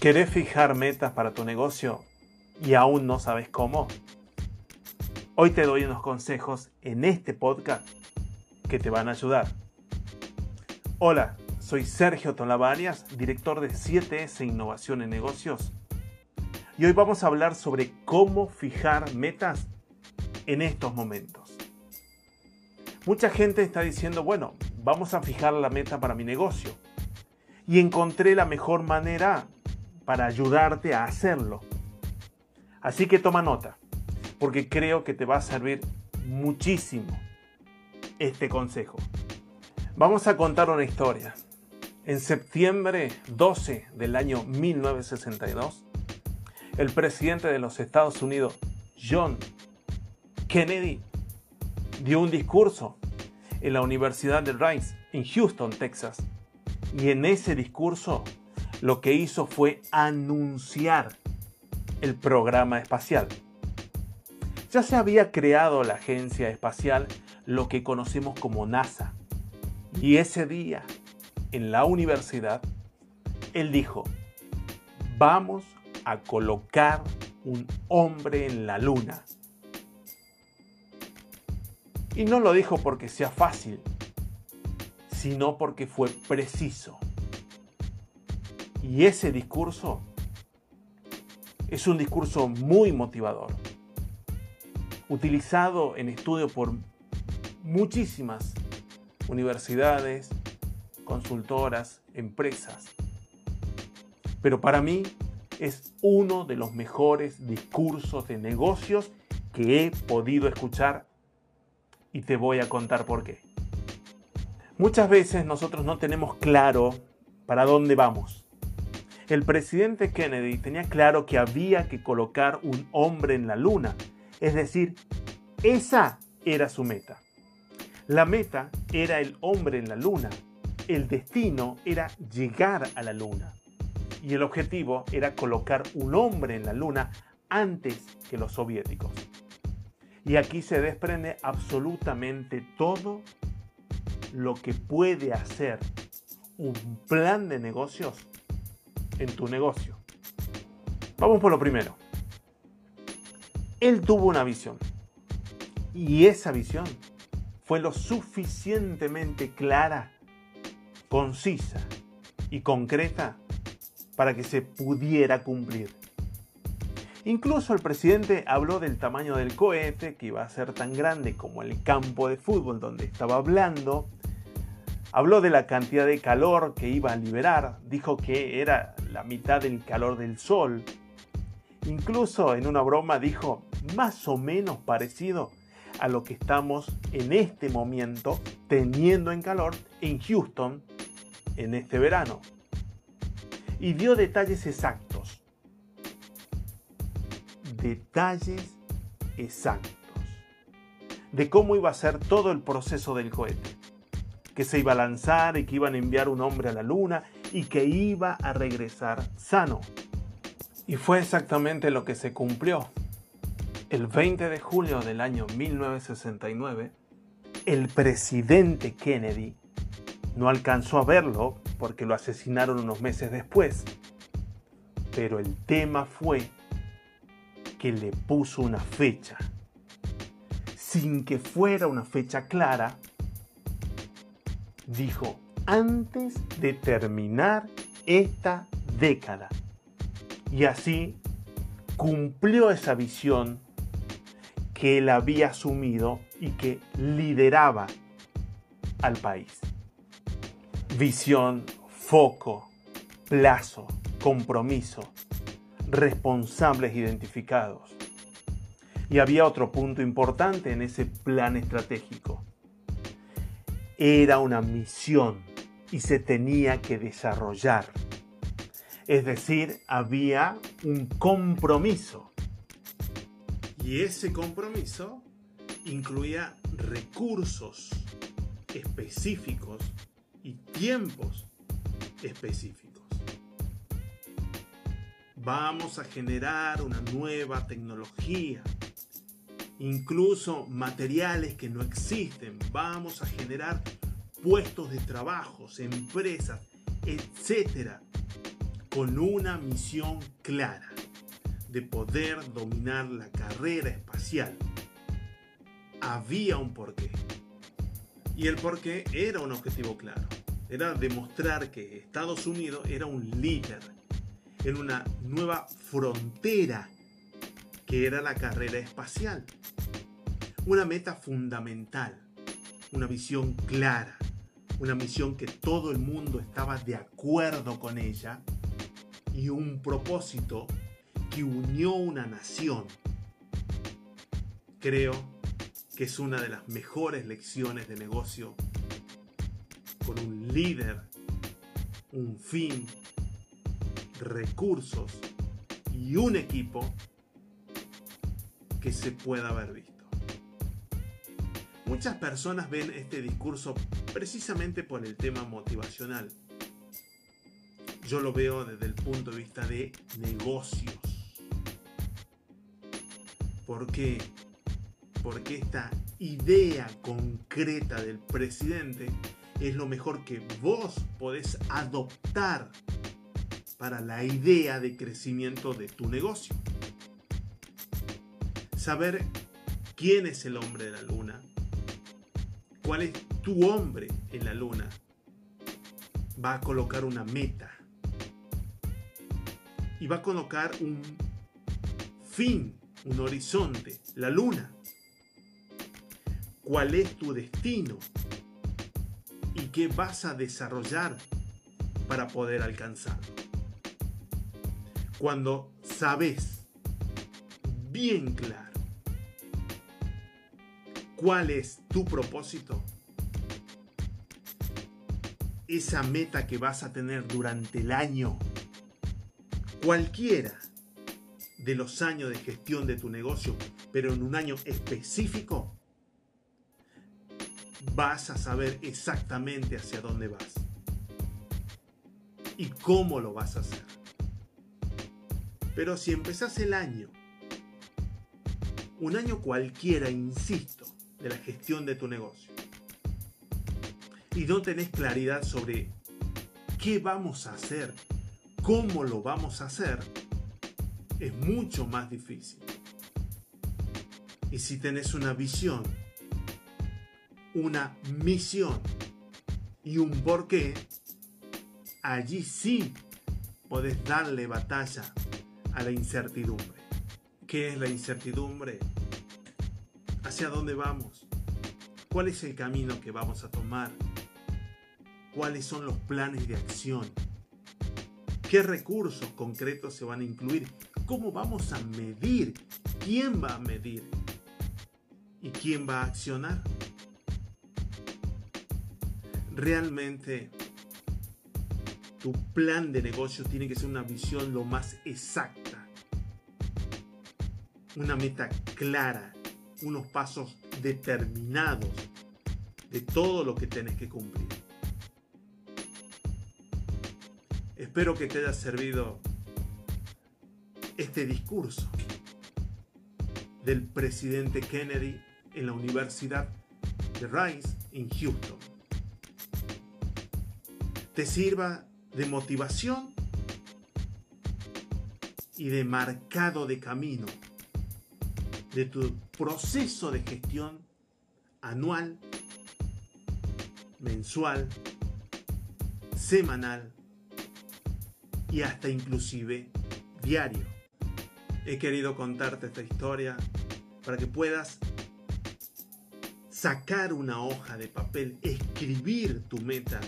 ¿Querés fijar metas para tu negocio y aún no sabes cómo? Hoy te doy unos consejos en este podcast que te van a ayudar. Hola, soy Sergio Tolavarias, director de 7S Innovación en Negocios. Y hoy vamos a hablar sobre cómo fijar metas en estos momentos. Mucha gente está diciendo, bueno, vamos a fijar la meta para mi negocio. Y encontré la mejor manera para ayudarte a hacerlo. Así que toma nota, porque creo que te va a servir muchísimo este consejo. Vamos a contar una historia. En septiembre 12 del año 1962, el presidente de los Estados Unidos, John Kennedy, dio un discurso en la Universidad de Rice, en Houston, Texas. Y en ese discurso lo que hizo fue anunciar el programa espacial. Ya se había creado la agencia espacial, lo que conocemos como NASA. Y ese día, en la universidad, él dijo, vamos a colocar un hombre en la luna. Y no lo dijo porque sea fácil, sino porque fue preciso. Y ese discurso es un discurso muy motivador, utilizado en estudio por muchísimas universidades, consultoras, empresas. Pero para mí es uno de los mejores discursos de negocios que he podido escuchar y te voy a contar por qué. Muchas veces nosotros no tenemos claro para dónde vamos. El presidente Kennedy tenía claro que había que colocar un hombre en la luna, es decir, esa era su meta. La meta era el hombre en la luna, el destino era llegar a la luna y el objetivo era colocar un hombre en la luna antes que los soviéticos. Y aquí se desprende absolutamente todo lo que puede hacer un plan de negocios en tu negocio. Vamos por lo primero. Él tuvo una visión. Y esa visión fue lo suficientemente clara, concisa y concreta para que se pudiera cumplir. Incluso el presidente habló del tamaño del cohete, que iba a ser tan grande como el campo de fútbol donde estaba hablando. Habló de la cantidad de calor que iba a liberar, dijo que era la mitad del calor del sol. Incluso en una broma dijo más o menos parecido a lo que estamos en este momento teniendo en calor en Houston en este verano. Y dio detalles exactos detalles exactos de cómo iba a ser todo el proceso del cohete. Que se iba a lanzar y que iban a enviar un hombre a la luna y que iba a regresar sano. Y fue exactamente lo que se cumplió. El 20 de julio del año 1969, el presidente Kennedy no alcanzó a verlo porque lo asesinaron unos meses después. Pero el tema fue que le puso una fecha. Sin que fuera una fecha clara, dijo, antes de terminar esta década. Y así cumplió esa visión que él había asumido y que lideraba al país. Visión, foco, plazo, compromiso, responsables identificados. Y había otro punto importante en ese plan estratégico. Era una misión y se tenía que desarrollar. Es decir, había un compromiso. Y ese compromiso incluía recursos específicos y tiempos específicos vamos a generar una nueva tecnología, incluso materiales que no existen, vamos a generar puestos de trabajo, empresas, etcétera, con una misión clara de poder dominar la carrera espacial. Había un porqué. Y el porqué era un objetivo claro. Era demostrar que Estados Unidos era un líder en una nueva frontera que era la carrera espacial. Una meta fundamental, una visión clara, una misión que todo el mundo estaba de acuerdo con ella y un propósito que unió una nación. Creo que es una de las mejores lecciones de negocio con un líder, un fin, recursos y un equipo que se pueda haber visto. Muchas personas ven este discurso precisamente por el tema motivacional. Yo lo veo desde el punto de vista de negocios. ¿Por qué? Porque esta idea concreta del presidente es lo mejor que vos podés adoptar para la idea de crecimiento de tu negocio. Saber quién es el hombre de la luna, cuál es tu hombre en la luna, va a colocar una meta y va a colocar un fin, un horizonte, la luna. ¿Cuál es tu destino? ¿Y qué vas a desarrollar para poder alcanzarlo? Cuando sabes bien claro cuál es tu propósito, esa meta que vas a tener durante el año, cualquiera de los años de gestión de tu negocio, pero en un año específico, vas a saber exactamente hacia dónde vas y cómo lo vas a hacer. Pero si empezás el año, un año cualquiera, insisto, de la gestión de tu negocio y no tenés claridad sobre qué vamos a hacer, cómo lo vamos a hacer, es mucho más difícil. Y si tenés una visión, una misión y un porqué, allí sí podés darle batalla a la incertidumbre. ¿Qué es la incertidumbre? ¿Hacia dónde vamos? ¿Cuál es el camino que vamos a tomar? ¿Cuáles son los planes de acción? ¿Qué recursos concretos se van a incluir? ¿Cómo vamos a medir? ¿Quién va a medir? ¿Y quién va a accionar? Realmente tu plan de negocio tiene que ser una visión lo más exacta. Una meta clara, unos pasos determinados de todo lo que tenés que cumplir. Espero que te haya servido este discurso del presidente Kennedy en la Universidad de Rice en Houston. Te sirva de motivación y de marcado de camino de tu proceso de gestión anual, mensual, semanal y hasta inclusive diario. He querido contarte esta historia para que puedas sacar una hoja de papel, escribir tu meta,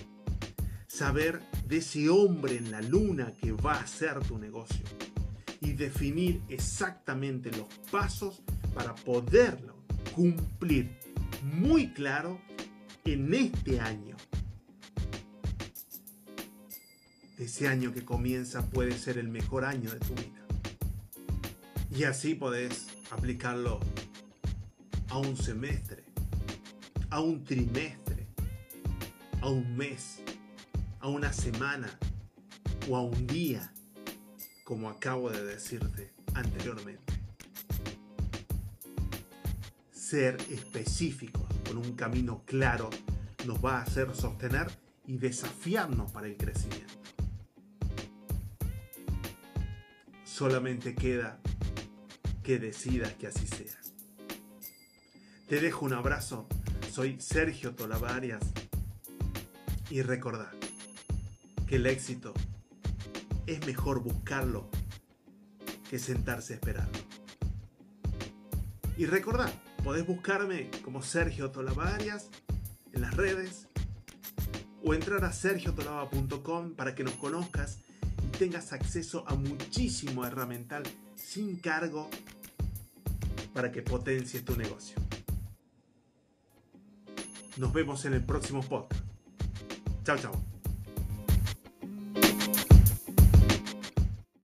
saber de ese hombre en la luna que va a ser tu negocio y definir exactamente los pasos para poderlo cumplir muy claro en este año. Ese año que comienza puede ser el mejor año de tu vida. Y así podés aplicarlo a un semestre, a un trimestre, a un mes, a una semana o a un día, como acabo de decirte anteriormente ser específicos con un camino claro nos va a hacer sostener y desafiarnos para el crecimiento. Solamente queda que decidas que así sea. Te dejo un abrazo. Soy Sergio Tolavarias. Y recordad que el éxito es mejor buscarlo que sentarse a esperarlo. Y recordad, podés buscarme como Sergio Tolavarias en las redes o entrar a sergiotolava.com para que nos conozcas y tengas acceso a muchísimo herramental sin cargo para que potencies tu negocio. Nos vemos en el próximo podcast. Chao, chao.